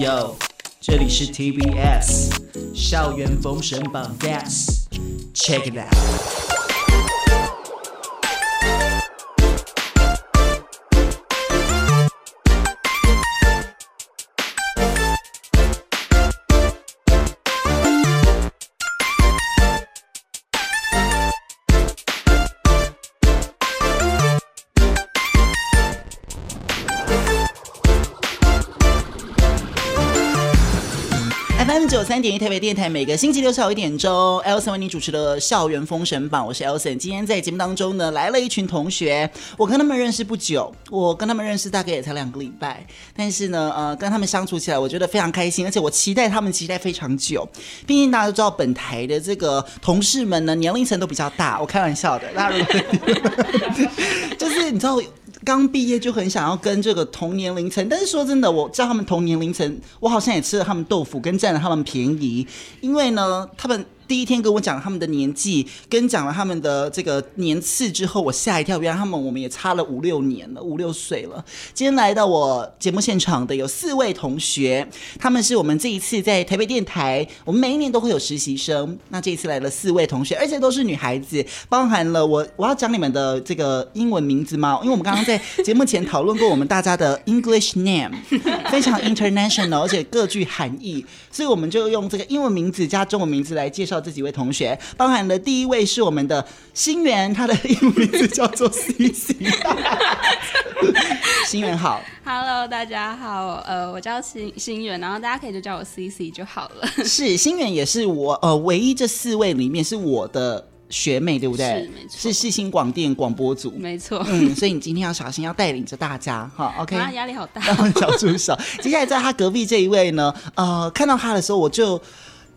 Yo，这里是 TBS 校园封神榜 Yes，Check it out。点一台北电台，每个星期六下午一点钟，Elson 为你主持的校园封神榜，我是 Elson。今天在节目当中呢，来了一群同学，我跟他们认识不久，我跟他们认识大概也才两个礼拜，但是呢，呃，跟他们相处起来，我觉得非常开心，而且我期待他们期待非常久。毕竟大家都知道，本台的这个同事们呢，年龄层都比较大，我开玩笑的，大家如果 就是你知道。刚毕业就很想要跟这个同年龄层，但是说真的，我知道他们同年龄层，我好像也吃了他们豆腐，跟占了他们便宜，因为呢，他们。第一天跟我讲他们的年纪，跟讲了他们的这个年次之后，我吓一跳，原来他们我们也差了五六年了，五六岁了。今天来到我节目现场的有四位同学，他们是我们这一次在台北电台，我们每一年都会有实习生。那这一次来了四位同学，而且都是女孩子，包含了我，我要讲你们的这个英文名字吗？因为我们刚刚在节目前讨论过我们大家的 English name，非常 international，而且各具含义，所以我们就用这个英文名字加中文名字来介绍。这几位同学，包含了第一位是我们的新源，他的英文名字叫做 CC。新源好，Hello，大家好，呃，我叫新新源，然后大家可以就叫我 CC 就好了。是新源也是我呃唯一这四位里面是我的学妹，对不对？是没错，是世新广电广播组，没错。嗯，所以你今天要小心，要带领着大家哈。OK，压力好大，小助手。接下来在他隔壁这一位呢，呃，看到他的时候我就。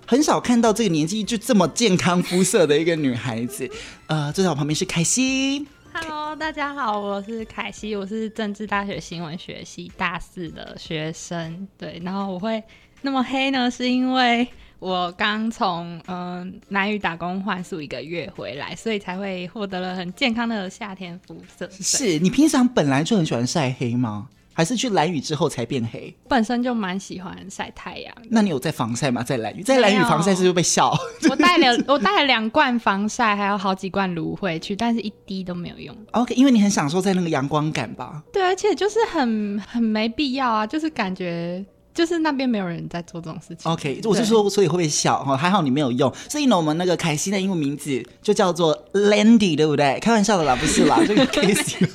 很少看到这个年纪就这么健康肤色的一个女孩子，呃，坐在我旁边是凯西。Hello，大家好，我是凯西，我是政治大学新闻学系大四的学生。对，然后我会那么黑呢，是因为我刚从嗯南屿打工换宿一个月回来，所以才会获得了很健康的夏天肤色。是你平常本来就很喜欢晒黑吗？还是去蓝雨之后才变黑？本身就蛮喜欢晒太阳。那你有在防晒吗？在蓝雨，在蓝雨防晒是不是被笑？我带了我带了两罐防晒，还有好几罐芦荟去，但是一滴都没有用。OK，因为你很享受在那个阳光感吧？对，而且就是很很没必要啊，就是感觉。就是那边没有人在做这种事情。OK，我是说，所以会不会笑？哈，还好你没有用。所以呢，我们那个凯西的英文名字就叫做 Landy，对不对？开玩笑的啦，不是啦，这个 Casey。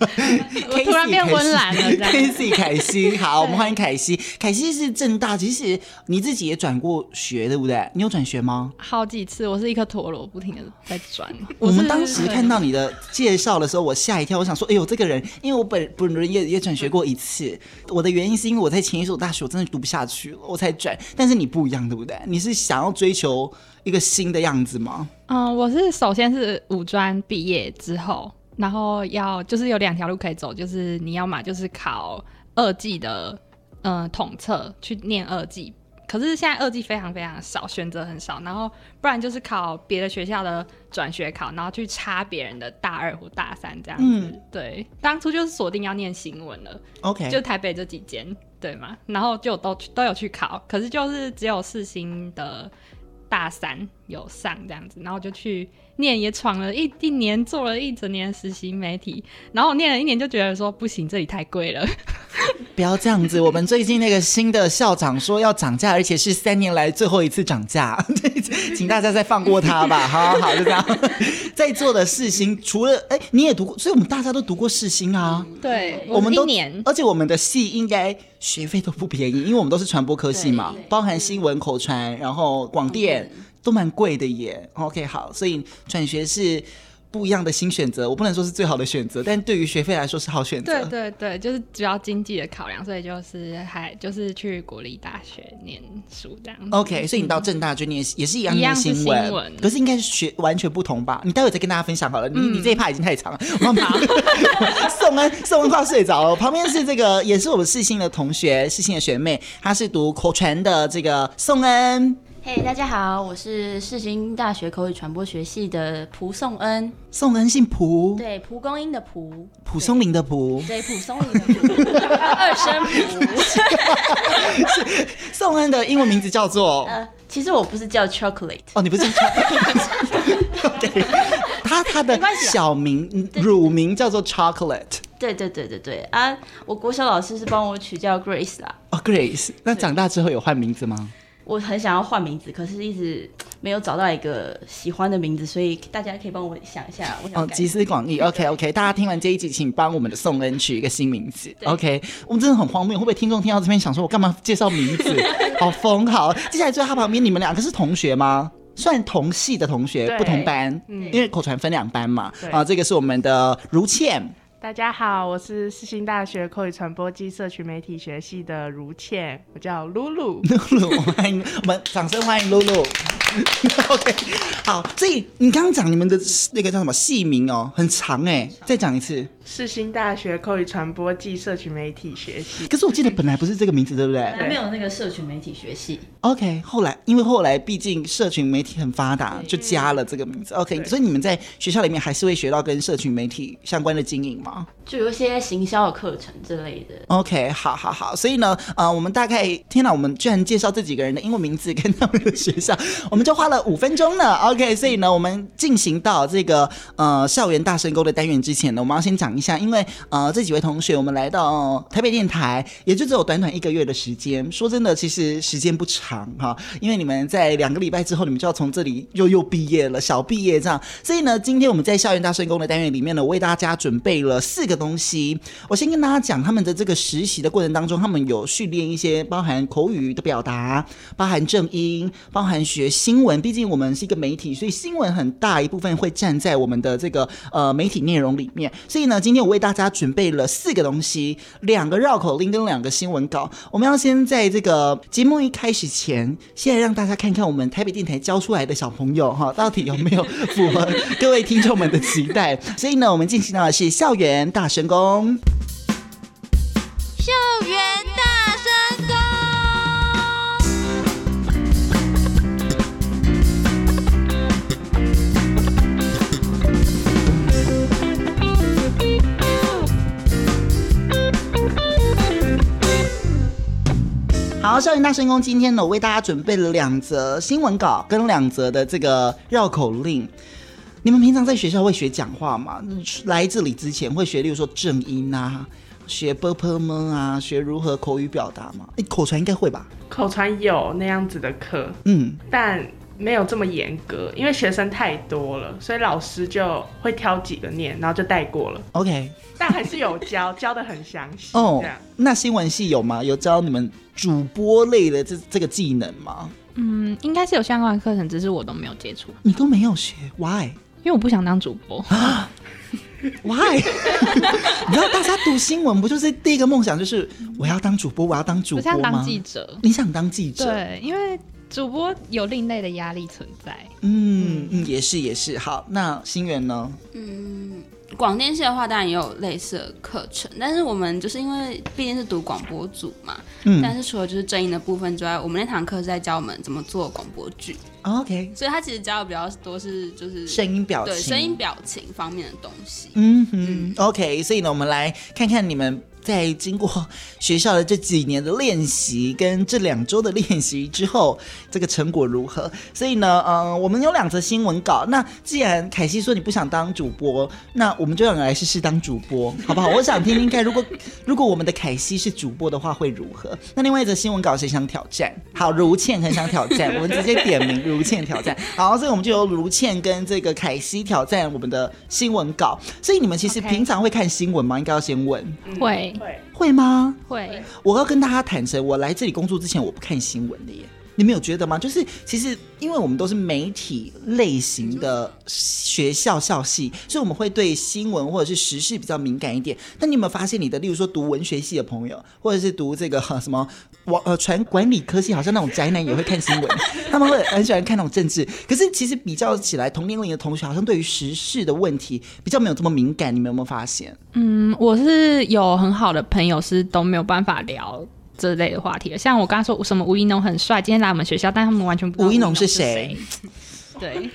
我突然变温岚了，Casey 凯西，好，我们欢迎凯西。凯西是正大，其实你自己也转过学，对不对？你有转学吗？好几次，我是一颗陀螺，不停的在转。我们当时看到你的介绍的时候，我吓一跳，我想说，哎呦，这个人，因为我本本人也也转学过一次。我的原因是因为我在前一所大学，我真的读不下去了，我才转。但是你不一样，对不对？你是想要追求一个新的样子吗？嗯，我是首先是五专毕业之后，然后要就是有两条路可以走，就是你要嘛就是考二技的，嗯，统测去念二技。可是现在二技非常非常少，选择很少，然后不然就是考别的学校的转学考，然后去插别人的大二或大三这样子。嗯，对，当初就是锁定要念新闻了，OK，就台北这几间，对嘛，然后就都都有去考，可是就是只有四星的大三有上这样子，然后就去。念也闯了一一年，做了一整年实习媒体，然后我念了一年就觉得说不行，这里太贵了。不要这样子，我们最近那个新的校长说要涨价，而且是三年来最后一次涨价，请大家再放过他吧。好好好，就这样。在座的世新，除了哎、欸，你也读过，所以我们大家都读过世新啊。对，我们都而且我们的系应该学费都不便宜，因为我们都是传播科系嘛，包含新闻、口传，然后广电。都蛮贵的耶，OK 好，所以转学是不一样的新选择，我不能说是最好的选择，但对于学费来说是好选择。对对对，就是主要经济的考量，所以就是还就是去国立大学念书这样。OK，所以你到正大就念也是一样的新闻，新闻可是应该是学完全不同吧？你待会再跟大家分享好了，你、嗯、你这一趴已经太长了。我宋恩宋恩快要睡着了，旁边是这个也是我们世新的同学，世新的学妹，她是读口传的这个宋恩。嘿，hey, 大家好，我是世新大学口语传播学系的蒲颂恩。颂恩姓蒲，对，蒲公英的蒲，蒲松龄的蒲，对，蒲松龄的蒲，二声蒲。颂恩的英文名字叫做……呃，其实我不是叫 Chocolate，哦，你不是叫 Chocolate？对，他他的小名乳名叫做 Chocolate。对对对对对啊！我国小老师是帮我取叫 Grace 啦。哦，Grace，那长大之后有换名字吗？我很想要换名字，可是一直没有找到一个喜欢的名字，所以大家可以帮我想一下。我想哦，集思广益，OK OK，大家听完这一集，请帮我们的宋恩取一个新名字，OK。我们真的很荒谬，会不会听众听到这边想说，我干嘛介绍名字？好疯，好。接下来坐在他旁边，你们两个是同学吗？算同系的同学，不同班，嗯，因为口传分两班嘛。对啊，这个是我们的如倩。大家好，我是世新大学口语传播暨社群媒体学系的如倩，我叫露露。露露，欢迎我们，掌声欢迎露露。OK，好，所以你刚刚讲你们的那个叫什么系名哦，很长哎，再讲一次。世新大学口语传播暨社群媒体学系，可是我记得本来不是这个名字，对不对？还没有那个社群媒体学系。OK，后来因为后来毕竟社群媒体很发达，就加了这个名字。OK，所以你们在学校里面还是会学到跟社群媒体相关的经营吗？就有一些行销的课程之类的。OK，好好好，所以呢，呃，我们大概天哪，我们居然介绍这几个人的英文名字跟他们的学校，我们就花了五分钟呢。OK，所以呢，我们进行到这个呃校园大声公的单元之前呢，我们要先讲。一下，因为呃这几位同学，我们来到台北电台，也就只有短短一个月的时间。说真的，其实时间不长哈，因为你们在两个礼拜之后，你们就要从这里又又毕业了，小毕业这样。所以呢，今天我们在校园大声公的单元里面呢，为大家准备了四个东西。我先跟大家讲，他们的这个实习的过程当中，他们有训练一些包含口语的表达，包含正音，包含学新闻。毕竟我们是一个媒体，所以新闻很大一部分会站在我们的这个呃媒体内容里面。所以呢。今天我为大家准备了四个东西，两个绕口令跟两个新闻稿。我们要先在这个节目一开始前，先让大家看看我们台北电台教出来的小朋友哈，到底有没有符合各位听众们的期待。所以呢，我们进行到的是校园大神功，校园大声公。好，校园大神功，今天呢，我为大家准备了两则新闻稿跟两则的这个绕口令。你们平常在学校会学讲话吗？来这里之前会学，例如说正音啊，学 purple 们啊，学如何口语表达吗？口传应该会吧？口传有那样子的课，嗯，但没有这么严格，因为学生太多了，所以老师就会挑几个念，然后就带过了。OK，但还是有教，教的很详细。哦，那新闻系有吗？有教你们主播类的这这个技能吗？嗯，应该是有相关课程，只是我都没有接触。你都没有学，Why？因为我不想当主播。Why？你知道大家读新闻不就是第一个梦想就是我要当主播，我要当主播吗？我想当记者。你想当记者？对，因为主播有另类的压力存在。嗯嗯，也是也是。好，那心源呢？嗯。广电系的话，当然也有类似的课程，但是我们就是因为毕竟是读广播组嘛，嗯，但是除了就是正音的部分之外，我们那堂课是在教我们怎么做广播剧，OK，所以他其实教的比较多是就是声音表情，对声音表情方面的东西，嗯哼嗯，OK，所以呢，我们来看看你们。在经过学校的这几年的练习跟这两周的练习之后，这个成果如何？所以呢，嗯、呃，我们有两则新闻稿。那既然凯西说你不想当主播，那我们就让你来试试当主播，好不好？我想听听看，如果如果我们的凯西是主播的话，会如何？那另外一则新闻稿谁想挑战？好，如倩很想挑战，我们直接点名如倩挑战。好，所以我们就由如倩跟这个凯西挑战我们的新闻稿。所以你们其实平常会看新闻吗应该要先问。会。会会吗？会。我要跟大家坦诚，我来这里工作之前，我不看新闻的耶。你们有觉得吗？就是其实，因为我们都是媒体类型的学校校系，所以我们会对新闻或者是时事比较敏感一点。但你有没有发现，你的例如说读文学系的朋友，或者是读这个 什么网呃传管理科系，好像那种宅男也会看新闻，他们会很喜欢看那种政治。可是其实比较起来，同年龄的同学好像对于时事的问题比较没有这么敏感。你们有没有发现？嗯，我是有很好的朋友，是都没有办法聊。这类的话题了。像我刚刚说什么吴一农很帅，今天来我们学校，但他们完全不知道吴一农是谁。对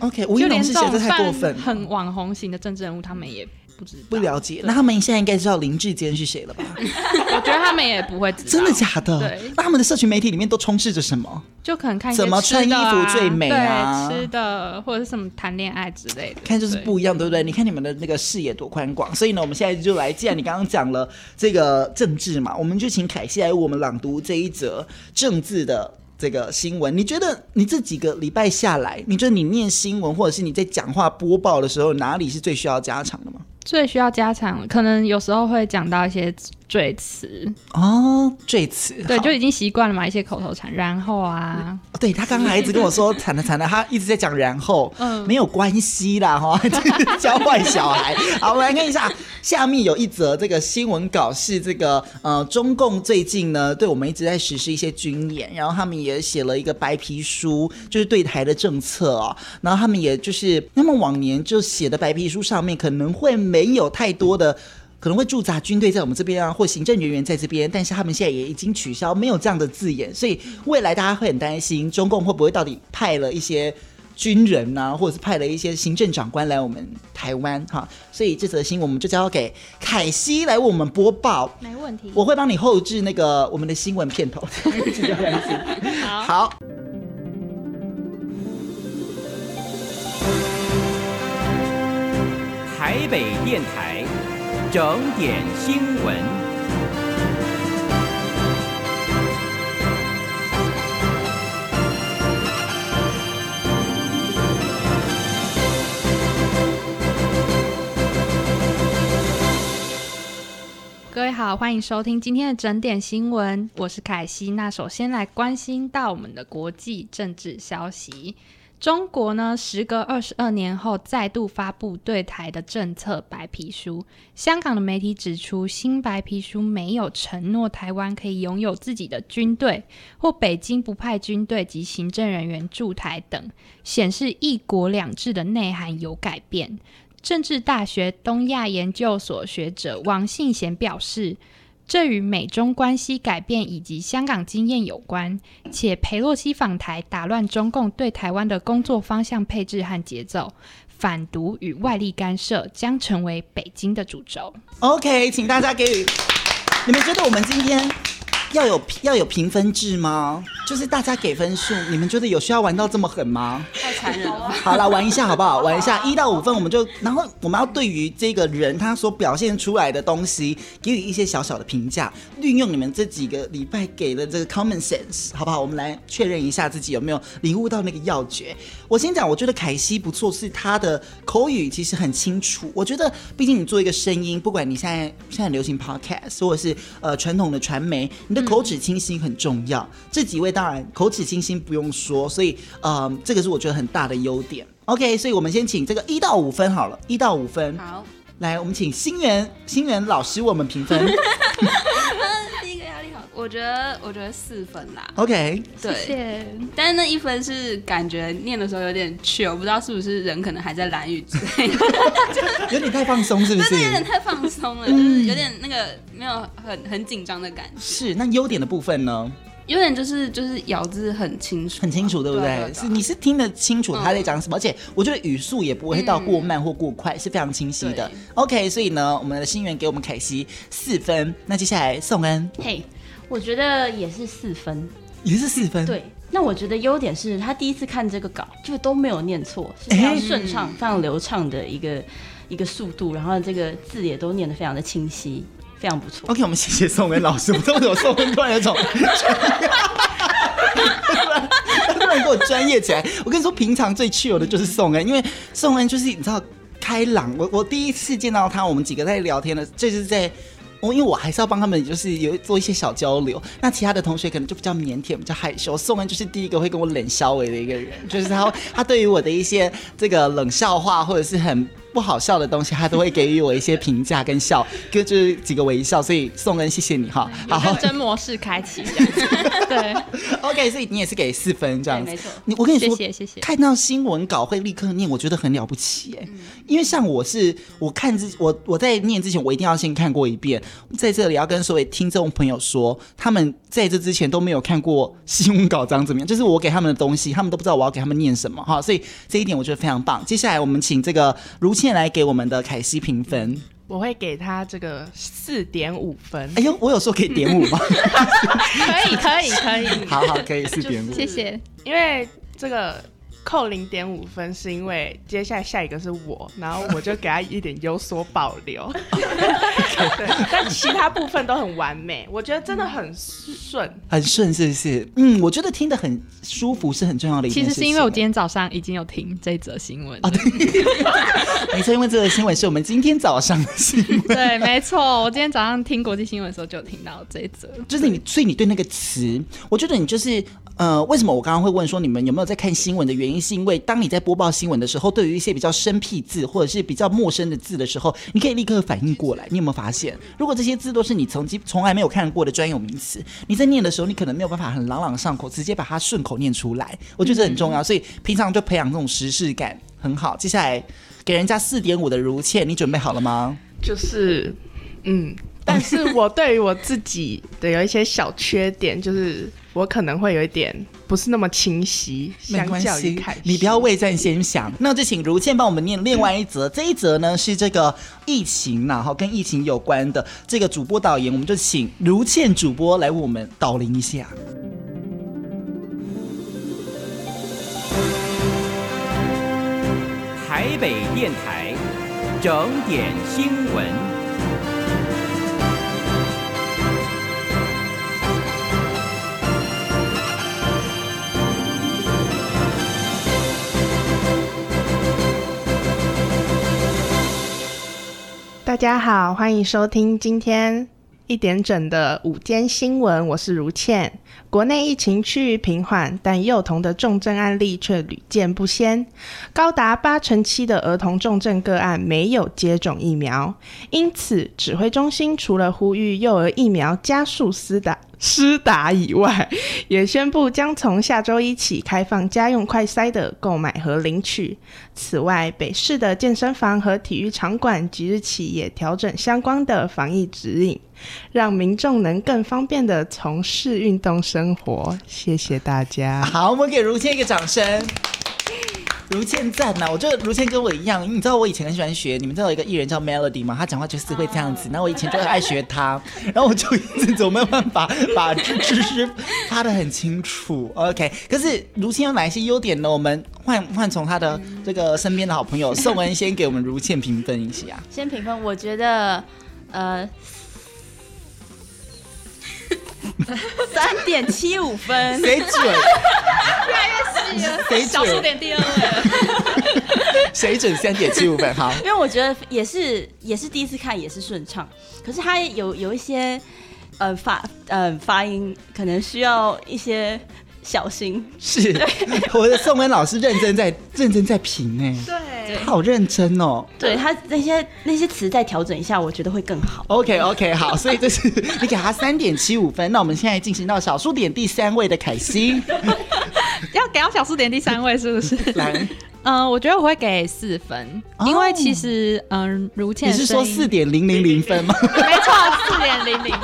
，OK，吴一农是谁？这太过分，很网红型的政治人物，他们也。不知不了解，那他们现在应该知道林志坚是谁了吧？我觉得他们也不会知道，真的假的？对，那他们的社群媒体里面都充斥着什么？就可能看、啊、怎么穿衣服最美啊，吃的或者是什么谈恋爱之类的，看就是不一样，对，对不对？你看你们的那个视野多宽广，所以呢，我们现在就来，既然你刚刚讲了这个政治嘛，我们就请凯西来为我们朗读这一则政治的。这个新闻，你觉得你这几个礼拜下来，你觉得你念新闻或者是你在讲话播报的时候，哪里是最需要加强的吗？最需要加强，可能有时候会讲到一些赘词。哦，赘词，对，就已经习惯了嘛，一些口头禅，然后啊，对他刚才一直跟我说惨了惨了，他一直在讲然后，嗯，没有关系啦哈，教坏小孩。好，我们来看一下，下面有一则这个新闻稿是这个呃，中共最近呢，对我们一直在实施一些军演，然后他们也写了一个白皮书，就是对台的政策哦，然后他们也就是他们往年就写的白皮书上面可能会。没有太多的可能会驻扎军队在我们这边啊，或行政人员在这边，但是他们现在也已经取消，没有这样的字眼，所以未来大家会很担心，中共会不会到底派了一些军人啊，或者是派了一些行政长官来我们台湾哈？所以这则新闻我们就交给凯西来为我们播报，没问题，我会帮你后置那个我们的新闻片头，好。好台北电台整点新闻，各位好，欢迎收听今天的整点新闻，我是凯西。那首先来关心到我们的国际政治消息。中国呢，时隔二十二年后再度发布对台的政策白皮书。香港的媒体指出，新白皮书没有承诺台湾可以拥有自己的军队，或北京不派军队及行政人员驻台等，显示“一国两制”的内涵有改变。政治大学东亚研究所学者王信贤表示。这与美中关系改变以及香港经验有关，且裴洛西访台打乱中共对台湾的工作方向配置和节奏，反独与外力干涉将成为北京的主轴。OK，请大家给予，你们觉得我们今天？要有要有评分制吗？就是大家给分数，你们觉得有需要玩到这么狠吗？残忍了。好 了，玩一下好不好？玩一下一到五分，我们就然后我们要对于这个人他所表现出来的东西给予一些小小的评价，运用你们这几个礼拜给的这个 common sense，好不好？我们来确认一下自己有没有领悟到那个要诀。我先讲，我觉得凯西不错，是他的口语其实很清楚。我觉得，毕竟你做一个声音，不管你现在现在流行 podcast 或者是呃传统的传媒，你的口齿清晰很重要。嗯、这几位当然口齿清晰不用说，所以呃，这个是我觉得很大的优点。OK，所以我们先请这个一到五分好了，一到五分。好，来，我们请新源新源老师我们评分。我觉得，我觉得四分啦。OK，对，谢谢。但是那一分是感觉念的时候有点糗，我不知道是不是人可能还在蓝雨之类的，有点太放松，是不是？对，有点太放松了，就是有点那个没有很很紧张的感觉。是，那优点的部分呢？优点就是就是咬字很清楚，很清楚，对不对？是，你是听得清楚他在讲什么，嗯、而且我觉得语速也不会到过慢或过快，嗯、是非常清晰的。OK，所以呢，我们的新源给我们凯西四分。那接下来宋恩，嘿。Hey. 我觉得也是四分，也是四分。对，那我觉得优点是他第一次看这个稿就都没有念错，是非常顺畅、欸、非常流畅的一个一个速度，然后这个字也都念得非常的清晰，非常不错。OK，我们谢谢宋恩老师。我怎么有宋恩突然有种，突然给我专业起来。我跟你说，平常最 chill 的就是宋恩，因为宋恩就是你知道开朗。我我第一次见到他，我们几个在聊天的，就是在我。因为我还是要帮他们，就是有做一些小交流。那其他的同学可能就比较腼腆，比较害羞。宋恩就是第一个会跟我冷笑话的一个人，就是他，他对于我的一些这个冷笑话或者是很不好笑的东西，他都会给予我一些评价跟笑，跟 就是几个微笑。所以宋恩，谢谢你哈。好，真模式开启。对，OK，所以你也是给四分这样子。没错。你我跟你说，谢谢谢谢。看到新闻稿会立刻念，我觉得很了不起哎。因为像我是，我看之我我在念之前，我一定要先看过一遍。在这里要跟所有听众朋友说，他们在这之前都没有看过新闻稿长怎么样，就是我给他们的东西，他们都不知道我要给他们念什么哈。所以这一点我觉得非常棒。接下来我们请这个如倩来给我们的凯西评分。我会给他这个四点五分。哎呦，我有说可以点五吗？可以，可以，可以。好好，可以四点五。谢谢。因为这个。扣零点五分是因为接下来下一个是我，然后我就给他一点有所保留。对，但其他部分都很完美，我觉得真的很顺，很顺，是不是？嗯，我觉得听得很舒服是很重要的一件事。其实是因为我今天早上已经有听这则新闻。啊，对，没错，因为这则新闻是我们今天早上的新闻。对，没错，我今天早上听国际新闻的时候就有听到这一则。就是你，所以你对那个词，我觉得你就是。呃，为什么我刚刚会问说你们有没有在看新闻的原因，是因为当你在播报新闻的时候，对于一些比较生僻字或者是比较陌生的字的时候，你可以立刻反应过来。你有没有发现，如果这些字都是你曾经从来没有看过的专有名词，你在念的时候，你可能没有办法很朗朗上口，直接把它顺口念出来。我觉得这很重要，所以平常就培养这种时事感很好。接下来给人家四点五的如倩，你准备好了吗？就是，嗯，但是我对于我自己的有一些小缺点，就是。我可能会有一点不是那么清晰，没关系，你不要未战先想。那就请如倩帮我们念另外一则，嗯、这一则呢是这个疫情然后跟疫情有关的这个主播导言，我们就请如倩主播来为我们导聆一下。台北电台整点新闻。大家好，欢迎收听今天一点整的午间新闻，我是如倩。国内疫情趋于平缓，但幼童的重症案例却屡见不鲜，高达八成七的儿童重症个案没有接种疫苗，因此指挥中心除了呼吁幼儿疫苗加速施打。施打以外，也宣布将从下周一起开放家用快筛的购买和领取。此外，北市的健身房和体育场馆即日起也调整相关的防疫指引，让民众能更方便地从事运动生活。谢谢大家。好，我们给如倩一个掌声。如倩赞呐！我觉得如倩跟我一样，你知道我以前很喜欢学，你们知道有一个艺人叫 Melody 吗？他讲话就是会这样子，然后我以前就很爱学他，然后我就一直总没有办法把知识发的很清楚。OK，可是如倩有哪一些优点呢？我们换换从他的这个身边的好朋友 宋恩先给我们如倩评分一下。先评分，我觉得呃。三点七五分，谁准？越来越细了。谁准？小数点第二位。谁准三点七五分？好，因为我觉得也是，也是第一次看，也是顺畅。可是他有有一些呃发呃发音，可能需要一些。小心是，我的宋恩老师认真在认真在评哎，对，他好认真哦。对他那些那些词再调整一下，我觉得会更好。OK OK 好，所以这是 你给他三点七五分。那我们现在进行到小数点第三位的凯西，要给到小数点第三位是不是？来，嗯、呃，我觉得我会给四分，哦、因为其实嗯、呃，如倩你是说四点零零零分吗？没错，四点零零。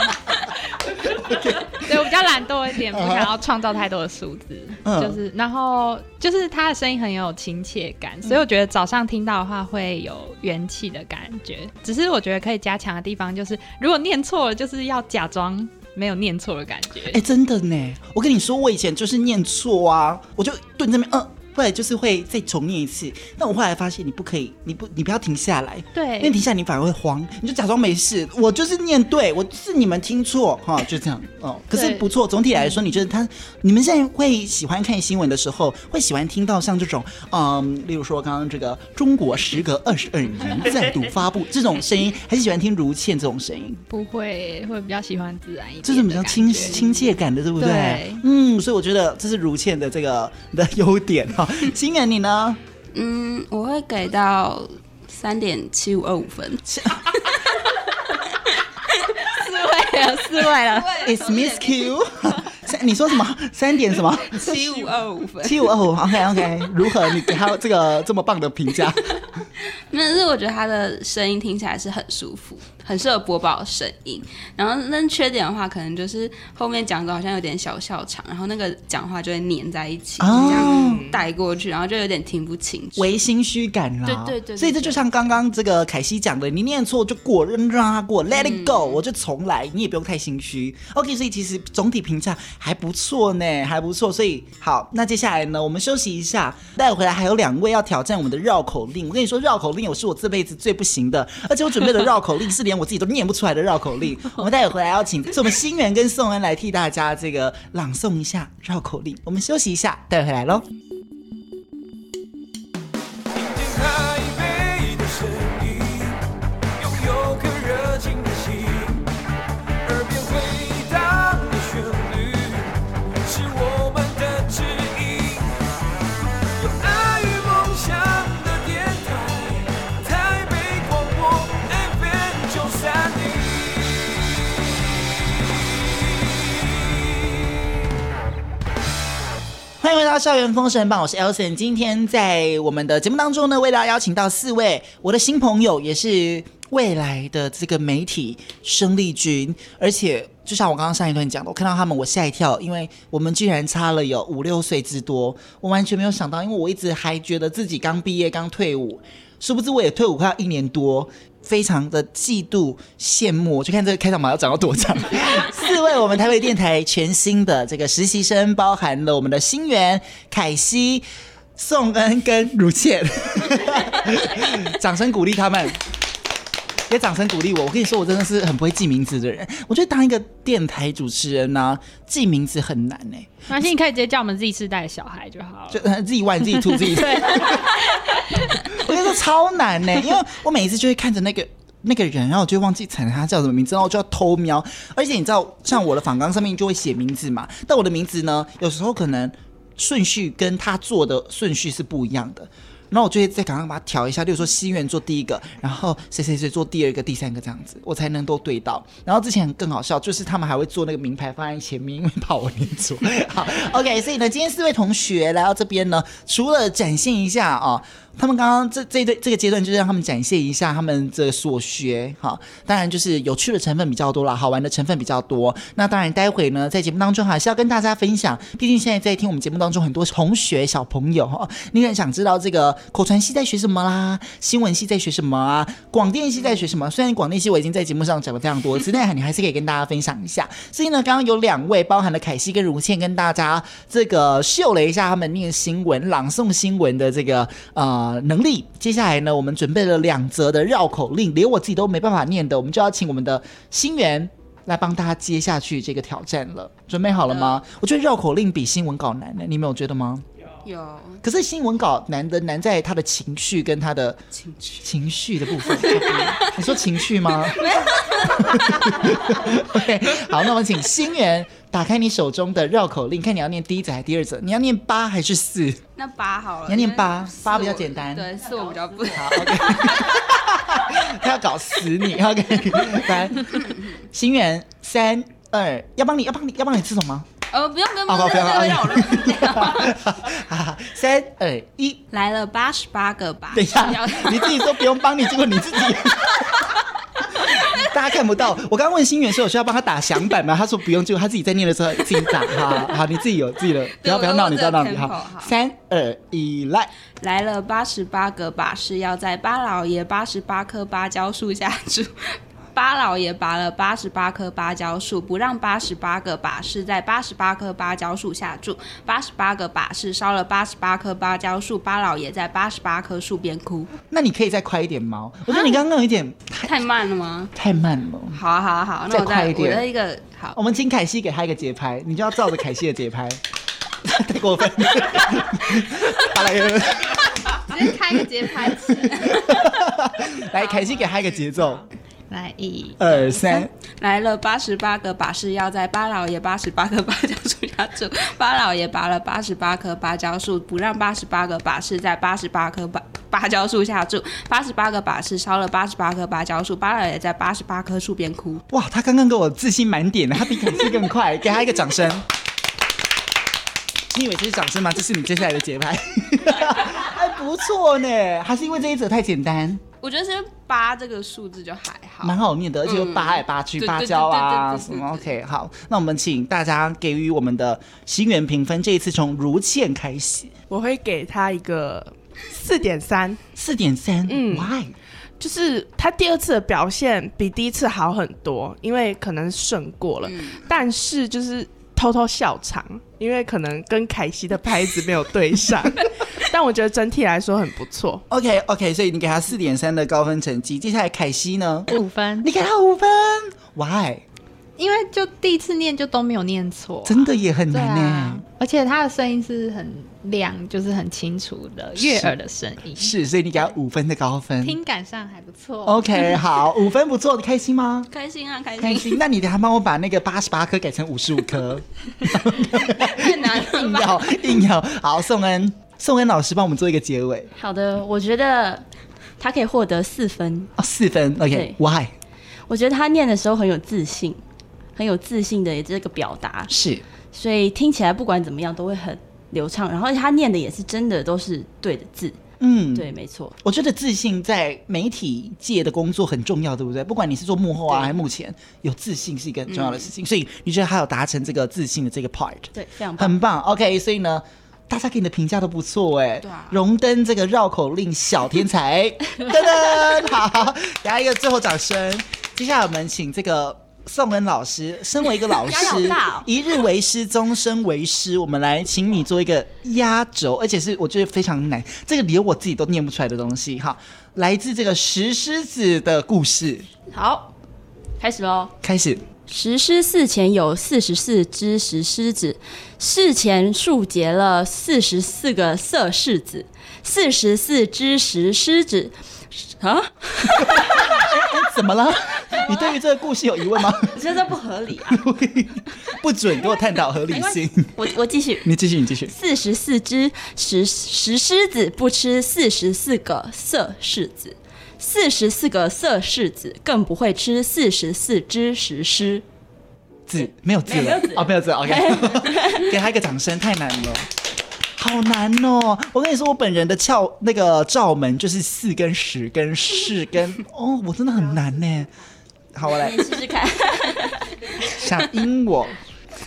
懒惰一点，不想要创造太多的数字，嗯、就是，然后就是他的声音很有亲切感，嗯、所以我觉得早上听到的话会有元气的感觉。只是我觉得可以加强的地方就是，如果念错了，就是要假装没有念错的感觉。哎、欸，真的呢，我跟你说，我以前就是念错啊，我就蹲这边，嗯。后来就是会再重念一次，但我后来发现你不可以，你不你不要停下来，对，因为停下来你反而会慌，你就假装没事，我就是念对，我是你们听错哈，就这样。哦。可是不错，总体来说，你觉得他，你们现在会喜欢看新闻的时候，会喜欢听到像这种，嗯，例如说刚刚这个中国时隔二十二年再度发布这种 声音，还是喜欢听如倩这种声音？不会，会比较喜欢自然一点，这是比较亲亲切感的，对不对？对。嗯，所以我觉得这是如倩的这个的优点哈。心妍，你呢？嗯，我会给到三点七五二五分。四位了，四位了。It's Miss Q。三，你说什么？三点什么？七五二五分。七五二五。OK OK。如何？你给他这个这么棒的评价？但是我觉得他的声音听起来是很舒服，很适合播报声音。然后那缺点的话，可能就是后面讲的好像有点小笑场，然后那个讲话就会粘在一起，哦、就这样带过去，然后就有点听不清楚，唯心虚感啦。对对对，对。所以这就像刚刚这个凯西讲的，你念错就过，让他过，Let it go，、嗯、我就重来，你也不用太心虚。OK，所以其实总体评价还不错呢，还不错。所以好，那接下来呢，我们休息一下，待会回来还有两位要挑战我们的绕口令。我跟你说，绕口令。我是我这辈子最不行的，而且我准备的绕口令 是连我自己都念不出来的绕口令。我们待会回来要请是我们新源跟宋恩来替大家这个朗诵一下绕口令。我们休息一下，待会回来喽。欢迎回到校园封神榜，我是 Elson。今天在我们的节目当中呢，为大家邀请到四位我的新朋友，也是未来的这个媒体生力军。而且就像我刚刚上一段讲的，我看到他们，我吓一跳，因为我们居然差了有五六岁之多，我完全没有想到，因为我一直还觉得自己刚毕业、刚退伍，殊不知我也退伍快要一年多。非常的嫉妒羡慕，我去看这个开场白要讲到多长。四位我们台北电台全新的这个实习生，包含了我们的新源、凯西、宋恩跟如倩，掌声鼓励他们，也掌声鼓励我。我跟你说，我真的是很不会记名字的人。我觉得当一个电台主持人呢、啊，记名字很难呢、欸。没关系，你可以直接叫我们自己世代的小孩就好了，就自己玩自己吐自己。对 我觉得超难呢，因为我每一次就会看着那个那个人，然后我就会忘记喊他叫什么名字，然后我就要偷瞄。而且你知道，像我的访纲上面就会写名字嘛，但我的名字呢，有时候可能顺序跟他做的顺序是不一样的。然后我就会在刚刚把它调一下，例如说西元做第一个，然后谁谁谁做第二个、第三个这样子，我才能都对到。然后之前更好笑，就是他们还会做那个名牌放在前面，因为怕我念错。好，OK，所以呢，今天四位同学来到这边呢，除了展现一下啊。他们刚刚这这对这个阶段，就是让他们展现一下他们这所学，哈，当然就是有趣的成分比较多啦，好玩的成分比较多。那当然，待会呢，在节目当中还是要跟大家分享，毕竟现在在听我们节目当中很多同学小朋友哈，你很想知道这个口传系在学什么啦，新闻系在学什么啊，广电系在学什么？虽然广电系我已经在节目上讲了非常多次，但你还是可以跟大家分享一下。所以呢，刚刚有两位，包含了凯西跟如倩，跟大家这个秀了一下他们念新闻、朗诵新闻的这个呃。呃，能力。接下来呢，我们准备了两则的绕口令，连我自己都没办法念的，我们就要请我们的新源来帮大家接下去这个挑战了。准备好了吗？我觉得绕口令比新闻稿难呢，你们有觉得吗？有。可是新闻稿难的难在他的情绪跟他的情绪情绪的部分。你说情绪吗？没有。OK，好，那我们请新源。打开你手中的绕口令，看你要念第一则还是第二则？你要念八还是四？那八好了。你要念八，八比较简单。对，四我比较不好。OK。他要搞死你，OK。来，新源，三二，要帮你要帮你要帮你吃什么？呃，不用跟不用不用不用。好，三二一，来了八十八个吧。等一下，你自己说不用帮你，结果你自己。大家看不到，我刚刚问新源说有需要帮他打响板吗？他说不用，结果他自己在念的时候自己打。好好，你自己有自己的，不要不要闹，你不要闹，你好。三二一，来，来了八十八个把式，要在巴老爷八十八棵芭蕉树下住。巴老爷拔了八十八棵芭蕉树，不让八十八个把式在八十八棵芭蕉树下住。八十八个把式烧了八十八棵芭蕉树，巴老爷在八十八棵树边哭。那你可以再快一点吗？我觉得你刚刚有一点太，太慢了吗？太慢了。好啊，好啊，好啊，再快一点。我的一个好，我们请凯西给他一个节拍，你就要照着凯西的节拍。太过分。巴老爷，直接开个节拍器。来，凯西给他一个节奏。来一二三，来了八十八个把式，要在八老爷八十八棵芭蕉树下住。八老爷拔了八十八棵芭蕉树，不让八十八个把式在八十八棵芭芭蕉树下住，八十八个把式烧了八十八棵芭蕉树，八老爷在八十八棵树边哭。哇，他刚刚给我自信满点的，他比凯西更快，给他一个掌声。你以为这是掌声吗？这是你接下来的节拍，还 不错呢。还是因为这一则太简单？我觉得是因为八这个数字就还好，蛮好念的，而且又八来八去，芭蕉啊什么。OK，好，那我们请大家给予我们的心源评分。这一次从如倩开始，我会给他一个四点三，四点三。嗯，Why？就是他第二次的表现比第一次好很多，因为可能顺过了，嗯、但是就是。偷偷笑场，因为可能跟凯西的拍子没有对上，但我觉得整体来说很不错。OK OK，所以你给他四点三的高分成绩。接下来凯西呢？五分。你给他五分？Why？因为就第一次念就都没有念错，啊，真的也很难呢，啊。而且他的声音是很亮，就是很清楚的悦耳的声音是。是，所以你给他五分的高分，听感上还不错。OK，好，五分不错，你开心吗？开心啊，开心。开心。那你等下帮我把那个八十八颗改成五十五颗，太难了。硬要硬要。好，宋恩，颂恩老师帮我们做一个结尾。好的，我觉得他可以获得四分。哦，四分。OK，Why？我觉得他念的时候很有自信。很有自信的这个表达是，所以听起来不管怎么样都会很流畅。然后他念的也是真的都是对的字，嗯，对，没错。我觉得自信在媒体界的工作很重要，对不对？不管你是做幕后啊，还是幕前，有自信是一个很重要的事情。嗯、所以你觉得他有达成这个自信的这个 part？对，非常棒，很棒。OK，所以呢，大家给你的评价都不错哎。对啊。荣登这个绕口令小天才，噔噔，好，给他一个最后掌声。接下来我们请这个。宋恩老师，身为一个老师，哦、一日为师，终身为师。我们来请你做一个压轴，而且是我觉得非常难，这个连我自己都念不出来的东西。哈，来自这个石狮子的故事。好，开始喽。开始。石狮寺前有四十四只石狮子，寺前树结了四十四个色柿子，四十四只石狮子。啊？怎么了？你对于这个故事有疑问吗？我觉得不合理啊！不准给我探讨合理性。我我继续，你继续，你继续。四十四只石石狮子不吃四十四个色柿子，四十四个色柿子更不会吃四十四只石狮字。没有字了哦，没有字。OK，给他一个掌声，太难了。好难哦！我跟你说，我本人的窍那个罩门就是四跟十跟四跟哦，我真的很难呢。好，我来 试试看。想阴我，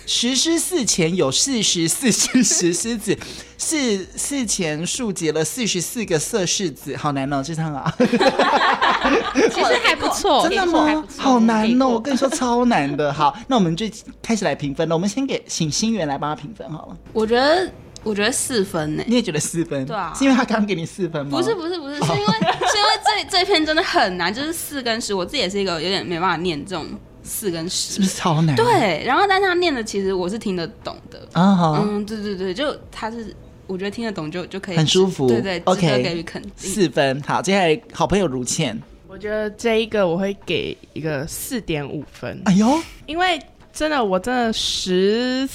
石狮寺前有四十四只石狮子，寺寺前树结了四十四个色柿子。好难哦，这趟啊。其实还不错，真的吗？好难哦！我跟你说，超难的。好，那我们就开始来评分了。我们先给请心源来帮他评分好了。我觉得。我觉得四分呢，你也觉得四分？对啊，是因为他刚给你四分吗？不是不是不是，是因为是因为这这篇真的很难，就是四跟十，我自己也是一个有点没办法念这种四跟十，是不是超难？对，然后但是他念的其实我是听得懂的啊，好，嗯，对对对，就他是我觉得听得懂就就可以很舒服，对对，OK，给予肯定四分。好，接下来好朋友如倩，我觉得这一个我会给一个四点五分。哎呦，因为真的我真的十。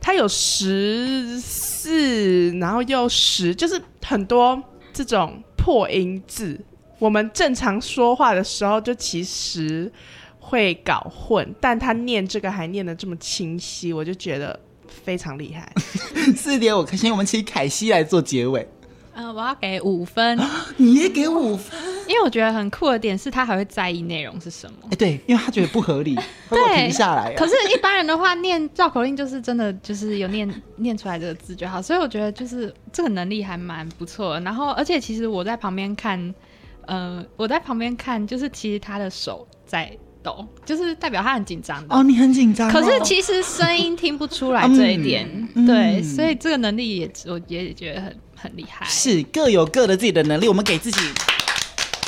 他有十四，然后又十，就是很多这种破音字。我们正常说话的时候，就其实会搞混，但他念这个还念得这么清晰，我就觉得非常厉害。四点五颗星，我们请凯西来做结尾。嗯、呃，我要给五分。你也给五分？因为我觉得很酷的点是他还会在意内容是什么。哎、欸，对，因为他觉得不合理，会停下来、啊。可是，一般人的话，念绕口令就是真的就是有念念出来这个字就好。所以我觉得就是这个能力还蛮不错。然后，而且其实我在旁边看，呃，我在旁边看，就是其实他的手在抖，就是代表他很紧张的。哦，你很紧张、哦。可是其实声音听不出来这一点。嗯、对、嗯，所以这个能力也我也觉得很。很厉害，是各有各的自己的能力，我们给自己，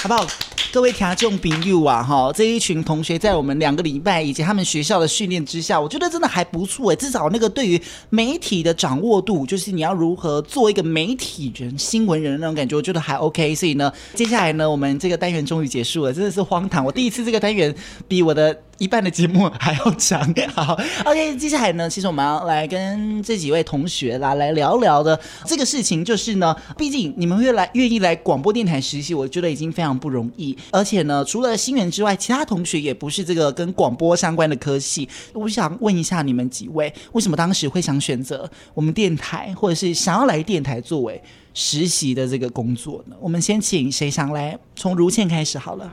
好不好？各位听众朋友啊，哈，这一群同学在我们两个礼拜以及他们学校的训练之下，我觉得真的还不错哎，至少那个对于媒体的掌握度，就是你要如何做一个媒体人、新闻人的那种感觉，我觉得还 OK。所以呢，接下来呢，我们这个单元终于结束了，真的是荒唐。我第一次这个单元比我的一半的节目还要长。好，OK，接下来呢，其实我们要来跟这几位同学啦来聊聊的这个事情，就是呢，毕竟你们会来愿意来广播电台实习，我觉得已经非常不容易。而且呢，除了新源之外，其他同学也不是这个跟广播相关的科系。我想问一下你们几位，为什么当时会想选择我们电台，或者是想要来电台作为实习的这个工作呢？我们先请谁想来，从如倩开始好了。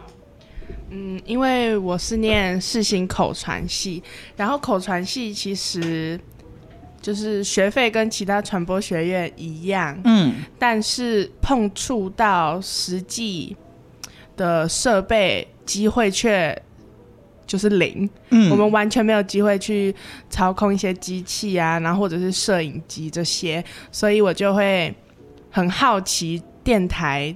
嗯，因为我是念世新口传系，然后口传系其实就是学费跟其他传播学院一样，嗯，但是碰触到实际的设备机会却就是零，嗯，我们完全没有机会去操控一些机器啊，然后或者是摄影机这些，所以我就会很好奇电台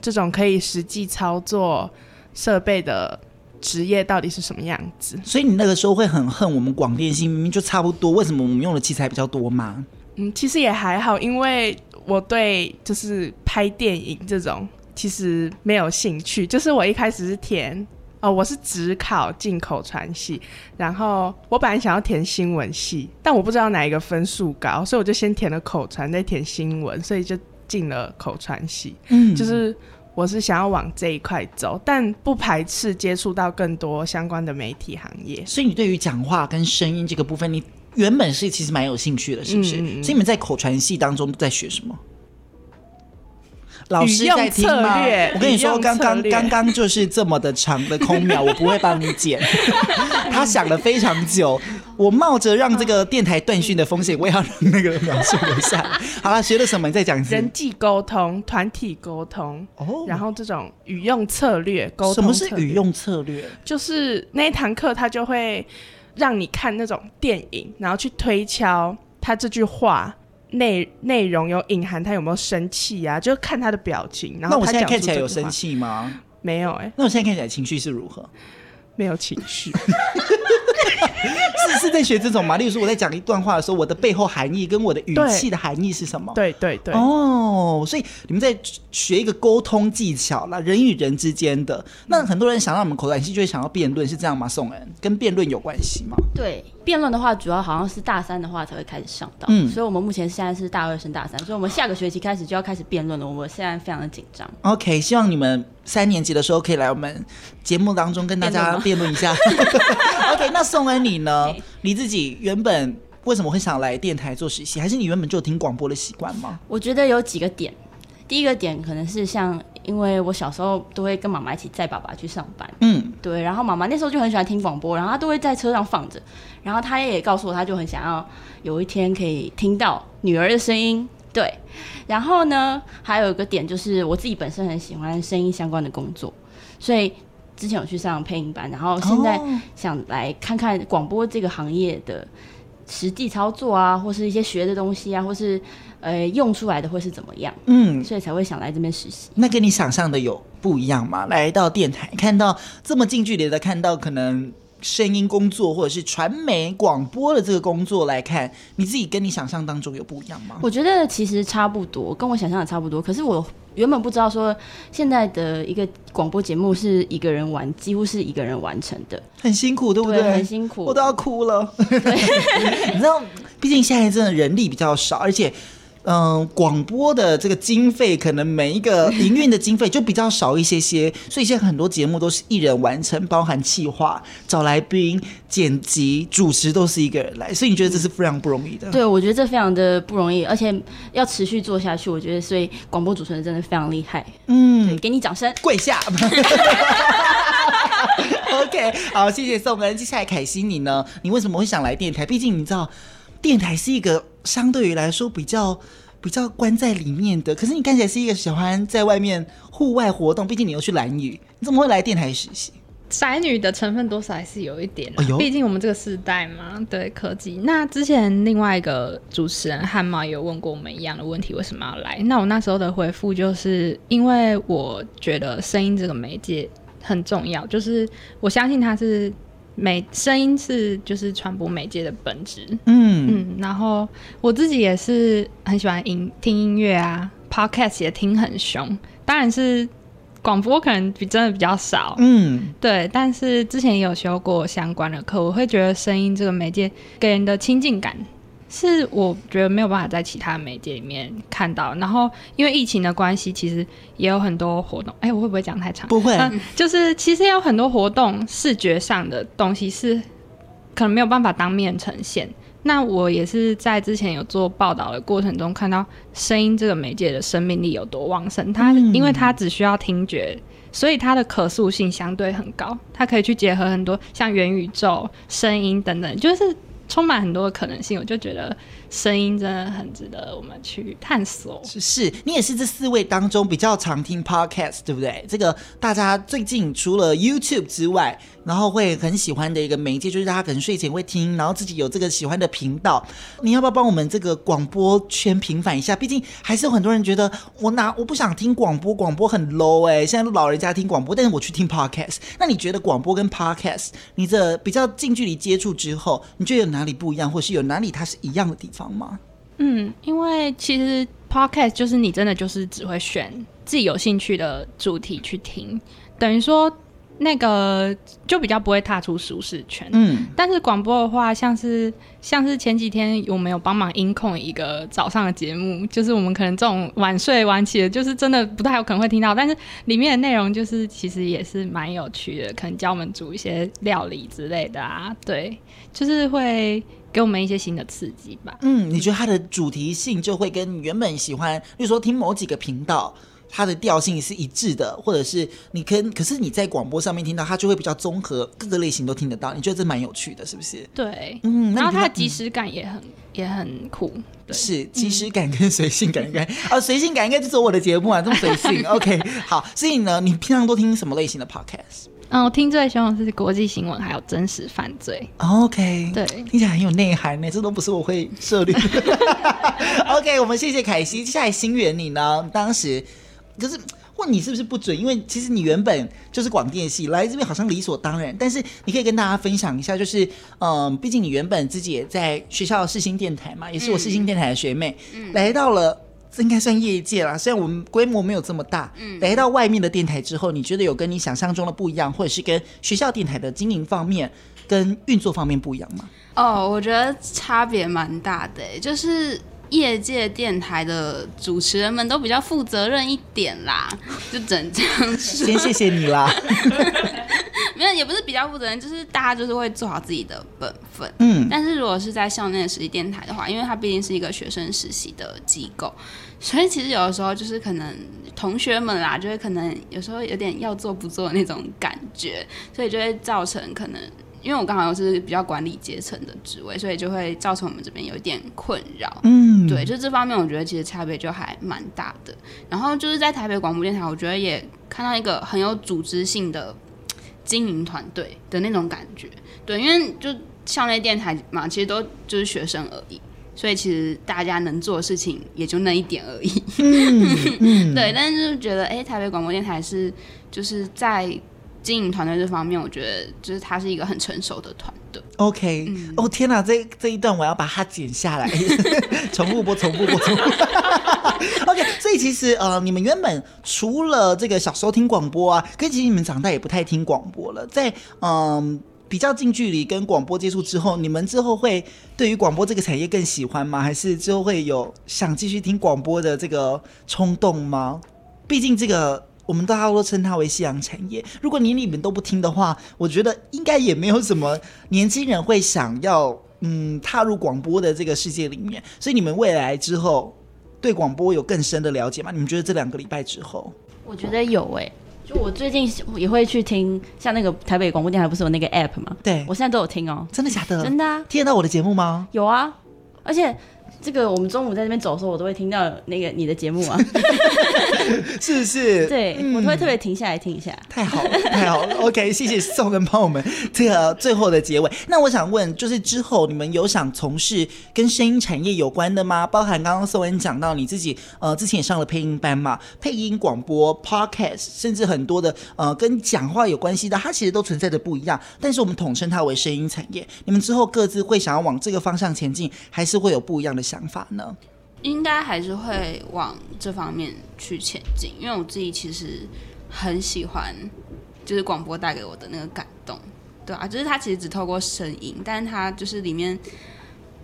这种可以实际操作。设备的职业到底是什么样子？所以你那个时候会很恨我们广电系，明明就差不多，为什么我们用的器材比较多嘛？嗯，其实也还好，因为我对就是拍电影这种其实没有兴趣。就是我一开始是填哦，我是只考进口传系，然后我本来想要填新闻系，但我不知道哪一个分数高，所以我就先填了口传，再填新闻，所以就进了口传系。嗯，就是。我是想要往这一块走，但不排斥接触到更多相关的媒体行业。所以你对于讲话跟声音这个部分，你原本是其实蛮有兴趣的，是不是？嗯、所以你们在口传系当中在学什么？老师在听吗？我跟你说，刚刚刚刚就是这么的长的空秒，我不会帮你剪。他想了非常久。我冒着让这个电台断讯的风险，我也要让那个描述一下。好了，学了什么？你再讲一次。人际沟通、团体沟通，哦，然后这种语用策略沟通。什么是语用策略？就是那一堂课，他就会让你看那种电影，然后去推敲他这句话内内容有隐含他有没有生气啊，就看他的表情。然后那我现在看起来有生气吗？没有哎、欸。那我现在看起来情绪是如何？没有情绪。是是在学这种吗？例如说我在讲一段话的时候，我的背后含义跟我的语气的含义是什么？对对对。哦，所以你们在学一个沟通技巧啦，人与人之间的。那很多人想到我们口传系就会想到辩论，是这样吗？宋恩跟辩论有关系吗？对，辩论的话，主要好像是大三的话才会开始上到。嗯，所以我们目前现在是大二升大三，所以我们下个学期开始就要开始辩论了。我们现在非常的紧张。OK，希望你们三年级的时候可以来我们节目当中跟大家辩论一下。OK，那宋恩你呢？你自己原本为什么会想来电台做实习？还是你原本就有听广播的习惯吗？我觉得有几个点。第一个点可能是像，因为我小时候都会跟妈妈一起载爸爸去上班，嗯，对，然后妈妈那时候就很喜欢听广播，然后她都会在车上放着，然后她也告诉我，她就很想要有一天可以听到女儿的声音，对。然后呢，还有一个点就是我自己本身很喜欢声音相关的工作，所以。之前有去上配音班，然后现在想来看看广播这个行业的实际操作啊，或是一些学的东西啊，或是呃用出来的会是怎么样？嗯，所以才会想来这边实习。那跟你想象的有不一样吗？来到电台看到这么近距离的看到可能声音工作或者是传媒广播的这个工作来看，你自己跟你想象当中有不一样吗？我觉得其实差不多，跟我想象的差不多。可是我。原本不知道说，现在的一个广播节目是一个人完，几乎是一个人完成的，很辛苦，对不对？对，很辛苦，我都要哭了。对 你知道，毕竟现在真的人力比较少，而且。嗯，广播的这个经费可能每一个 营运的经费就比较少一些些，所以现在很多节目都是一人完成，包含企划、找来宾、剪辑、主持都是一个人来，所以你觉得这是非常不容易的？对，我觉得这非常的不容易，而且要持续做下去，我觉得所以广播主持人真的非常厉害。嗯，给你掌声，跪下。OK，好，谢谢宋恩。接下来凯西你呢？你为什么会想来电台？毕竟你知道。电台是一个相对于来说比较比较关在里面的，可是你看起来是一个喜欢在外面户外活动，毕竟你又去蓝屿，你怎么会来电台实习？宅女的成分多少还是有一点，哎呦，毕竟我们这个时代嘛，对科技。那之前另外一个主持人汉毛有问过我们一样的问题，为什么要来？那我那时候的回复就是因为我觉得声音这个媒介很重要，就是我相信它是。媒声音是就是传播媒介的本质，嗯。嗯，然后我自己也是很喜欢音听音乐啊，Podcast 也听很凶，当然是广播可能比真的比较少，嗯，对。但是之前也有修过相关的课，我会觉得声音这个媒介给人的亲近感，是我觉得没有办法在其他媒介里面看到。然后因为疫情的关系，其实也有很多活动。哎，我会不会讲太长？不会，嗯，就是其实有很多活动，视觉上的东西是可能没有办法当面呈现。那我也是在之前有做报道的过程中，看到声音这个媒介的生命力有多旺盛。它因为它只需要听觉，所以它的可塑性相对很高。它可以去结合很多像元宇宙、声音等等，就是充满很多的可能性。我就觉得。声音真的很值得我们去探索。是，是你也是这四位当中比较常听 podcast，对不对？这个大家最近除了 YouTube 之外，然后会很喜欢的一个媒介，就是大家可能睡前会听，然后自己有这个喜欢的频道。你要不要帮我们这个广播圈平反一下？毕竟还是有很多人觉得我拿我不想听广播，广播很 low 哎、现在老人家听广播，但是我去听 podcast。那你觉得广播跟 podcast，你这比较近距离接触之后，你觉得有哪里不一样，或是有哪里它是一样的地方？吗？嗯，因为其实 podcast 就是你真的就是只会选自己有兴趣的主题去听，等于说那个就比较不会踏出舒适圈。嗯，但是广播的话，像是像是前几天我们有帮忙音控一个早上的节目，就是我们可能这种晚睡晚起的，就是真的不太有可能会听到，但是里面的内容就是其实也是蛮有趣的，可能教我们煮一些料理之类的啊，对，就是会。给我们一些新的刺激吧。嗯，你觉得它的主题性就会跟你原本喜欢，比如说听某几个频道，它的调性是一致的，或者是你跟可是你在广播上面听到它就会比较综合，各个类型都听得到。你觉得这蛮有趣的，是不是？对，嗯，然后它的即时感也很、嗯、也很酷。对，是即时感跟随性感应该啊，随性感应该就是我的节目啊，这么随性。OK，好，所以呢，你平常都听什么类型的 Podcast？嗯，我听最凶的是国际新闻，还有真实犯罪。OK，对，听起来很有内涵呢，这都不是我会涉猎。OK，我们谢谢凯西。接下来新源你呢？当时就是问你是不是不准，因为其实你原本就是广电系，来这边好像理所当然。但是你可以跟大家分享一下，就是嗯，毕竟你原本自己也在学校世新电台嘛，也是我世新电台的学妹，嗯、来到了。这应该算业界啦，虽然我们规模没有这么大。嗯，来到外面的电台之后，你觉得有跟你想象中的不一样，或者是跟学校电台的经营方面、跟运作方面不一样吗？哦，我觉得差别蛮大的，就是业界电台的主持人们都比较负责任一点啦，就只能这样说。先谢谢你啦。没有，也不是比较负责任，就是大家就是会做好自己的本分。嗯，但是如果是在校内的实习电台的话，因为它毕竟是一个学生实习的机构，所以其实有的时候就是可能同学们啦，就会可能有时候有点要做不做的那种感觉，所以就会造成可能，因为我刚好又是比较管理阶层的职位，所以就会造成我们这边有一点困扰。嗯，对，就这方面我觉得其实差别就还蛮大的。然后就是在台北广播电台，我觉得也看到一个很有组织性的。经营团队的那种感觉，对，因为就校内电台嘛，其实都就是学生而已，所以其实大家能做的事情也就那一点而已。嗯、对，但是就觉得，哎、欸，台北广播电台是就是在经营团队这方面，我觉得就是他是一个很成熟的团队。OK，、嗯、哦天哪，这这一段我要把它剪下来，重复播，重复播，重复。OK，所以其实呃，你们原本除了这个小时候听广播啊，跟其实你们长大也不太听广播了，在嗯、呃、比较近距离跟广播接触之后，你们之后会对于广播这个产业更喜欢吗？还是之后会有想继续听广播的这个冲动吗？毕竟这个。我们大家都称它为夕阳产业。如果你你们都不听的话，我觉得应该也没有什么年轻人会想要嗯踏入广播的这个世界里面。所以你们未来之后对广播有更深的了解吗？你们觉得这两个礼拜之后？我觉得有诶、欸，就我最近也会去听，像那个台北广播电台不是有那个 app 吗？对，我现在都有听哦。真的假的？真的啊！听得到我的节目吗？有啊，而且。这个我们中午在这边走的时候，我都会听到那个你的节目啊，是 不是？对、嗯、我都会特别停下来听一下。太好了，太好了。OK，谢谢宋跟帮我们这个最后的结尾。那我想问，就是之后你们有想从事跟声音产业有关的吗？包含刚刚宋恩讲到你自己呃之前也上了配音班嘛，配音广播、Podcast，甚至很多的呃跟讲话有关系的，它其实都存在的不一样。但是我们统称它为声音产业。你们之后各自会想要往这个方向前进，还是会有不一样的想法呢？应该还是会往这方面去前进，因为我自己其实很喜欢，就是广播带给我的那个感动，对啊，就是它其实只透过声音，但是它就是里面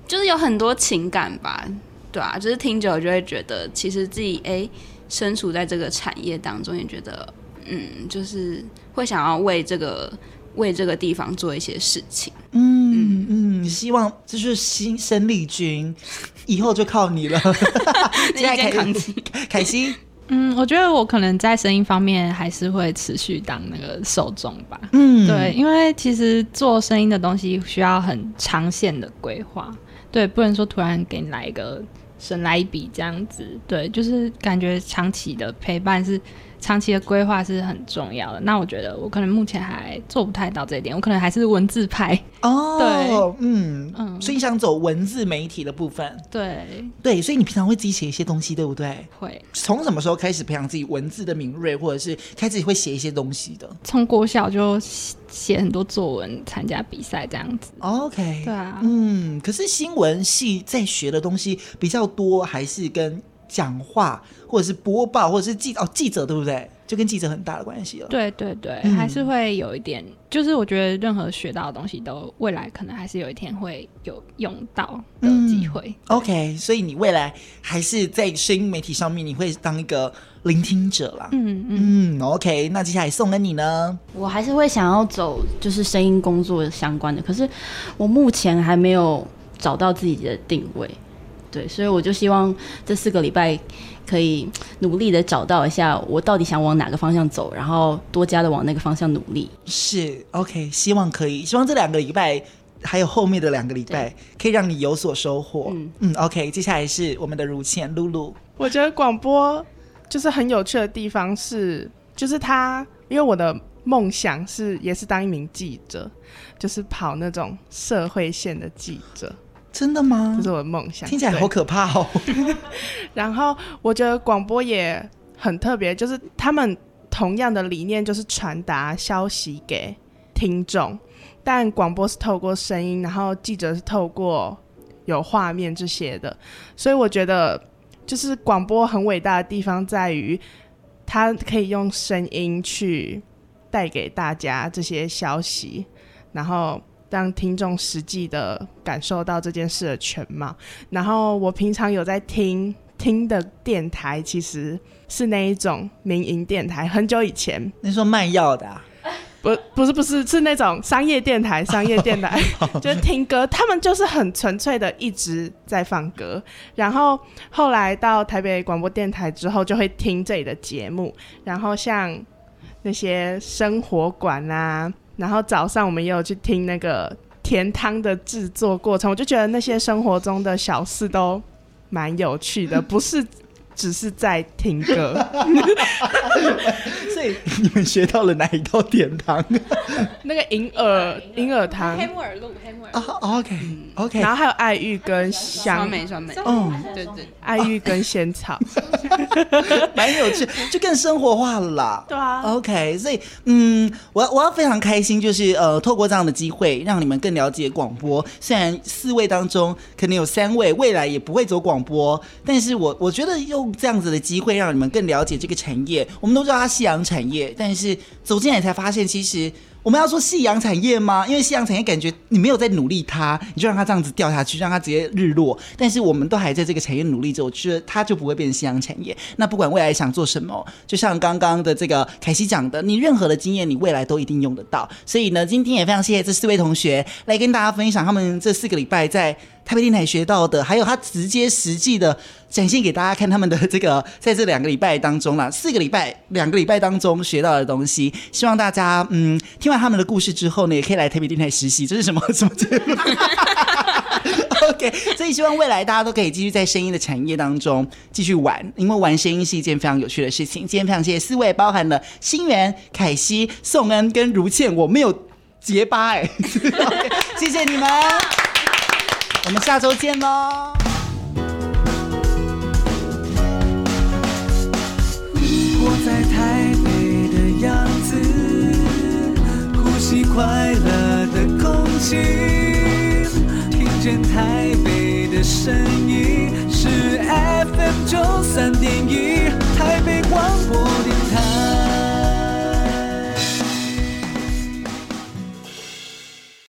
就是有很多情感吧，对啊，就是听久了就会觉得，其实自己哎身处在这个产业当中，也觉得嗯，就是会想要为这个为这个地方做一些事情，嗯。嗯，希望就是新生力军以后就靠你了，现在凯西，凯西。嗯，我觉得我可能在声音方面还是会持续当那个受众吧。嗯，对，因为其实做声音的东西需要很长线的规划，对，不能说突然给你来一个神来一笔这样子，对，就是感觉长期的陪伴是。长期的规划是很重要的。那我觉得我可能目前还做不太到这一点，我可能还是文字派。哦，对，嗯嗯，所以你想走文字媒体的部分。对对，所以你平常会自己写一些东西，对不对？会。从什么时候开始培养自己文字的敏锐，或者是开始会写一些东西的？从国小就写很多作文，参加比赛这样子。OK。对啊。嗯，可是新闻系在学的东西比较多，还是跟？讲话，或者是播报，或者是记哦记者，对不对？就跟记者很大的关系了。对对对，嗯、还是会有一点。就是我觉得任何学到的东西，都未来可能还是有一天会有用到的机会。嗯、OK，所以你未来还是在声音媒体上面，你会当一个聆听者啦。嗯嗯，嗯。OK，那接下来送给你呢？我还是会想要走就是声音工作相关的，可是我目前还没有找到自己的定位。对，所以我就希望这四个礼拜可以 努力的找到一下我到底想往哪个方向走，然后多加的往那个方向努力。是，OK，希望可以，希望这两个礼拜还有后面的两个礼拜可以让你有所收获。嗯嗯，OK，接下来是我们的如倩露露。我觉得广播就是很有趣的地方是，就是他，因为我的梦想是也是当一名记者，就是跑那种社会线的记者。真的吗？这是我的梦想，听起来好可怕哦。然后我觉得广播也很特别，就是他们同样的理念就是传达消息给听众，但广播是透过声音，然后记者是透过有画面这些的。所以我觉得，就是广播很伟大的地方在于，它可以用声音去带给大家这些消息，然后。让听众实际的感受到这件事的全貌。然后我平常有在听听的电台，其实是那一种民营电台。很久以前，你说卖药的？啊？不，不是，不是，是那种商业电台。商业电台 就是听歌，他们就是很纯粹的一直在放歌。然后后来到台北广播电台之后，就会听这里的节目。然后像那些生活馆啊。然后早上我们也有去听那个甜汤的制作过程，我就觉得那些生活中的小事都蛮有趣的，不是只是在听歌。所以你们学到了哪一道甜汤？那个银耳银耳汤。黑木耳露，黑木耳。哦，OK OK。然后还有爱玉跟香梅酸梅。嗯，对对，爱玉跟仙草，蛮有趣，就更生活化了啦。对啊。OK，所以嗯，我我要非常开心，就是呃，透过这样的机会，让你们更了解广播。虽然四位当中可能有三位未来也不会走广播，但是我我觉得这样子的机会，让你们更了解这个产业。我们都知道它夕阳产业，但是走进来才发现，其实。我们要说夕阳产业吗？因为夕阳产业感觉你没有在努力它，你就让它这样子掉下去，让它直接日落。但是我们都还在这个产业努力着，我觉得它就不会变成夕阳产业。那不管未来想做什么，就像刚刚的这个凯西讲的，你任何的经验，你未来都一定用得到。所以呢，今天也非常谢谢这四位同学来跟大家分享他们这四个礼拜在台北电台学到的，还有他直接实际的展现给大家看他们的这个，在这两个礼拜当中啦，四个礼拜两个礼拜当中学到的东西，希望大家嗯听完他们的故事之后呢，也可以来台北电台实习。这是什么 什么节目？OK，所以希望未来大家都可以继续在声音的产业当中继续玩，因为玩声音是一件非常有趣的事情。今天非常谢谢四位，包含了新源、凯西、宋恩跟如倩，我没有结巴哎，okay, 谢谢你们。我们下周见喽！活在台北的样子，呼吸快乐的空气，听见台北的声音是 FM 九三点一。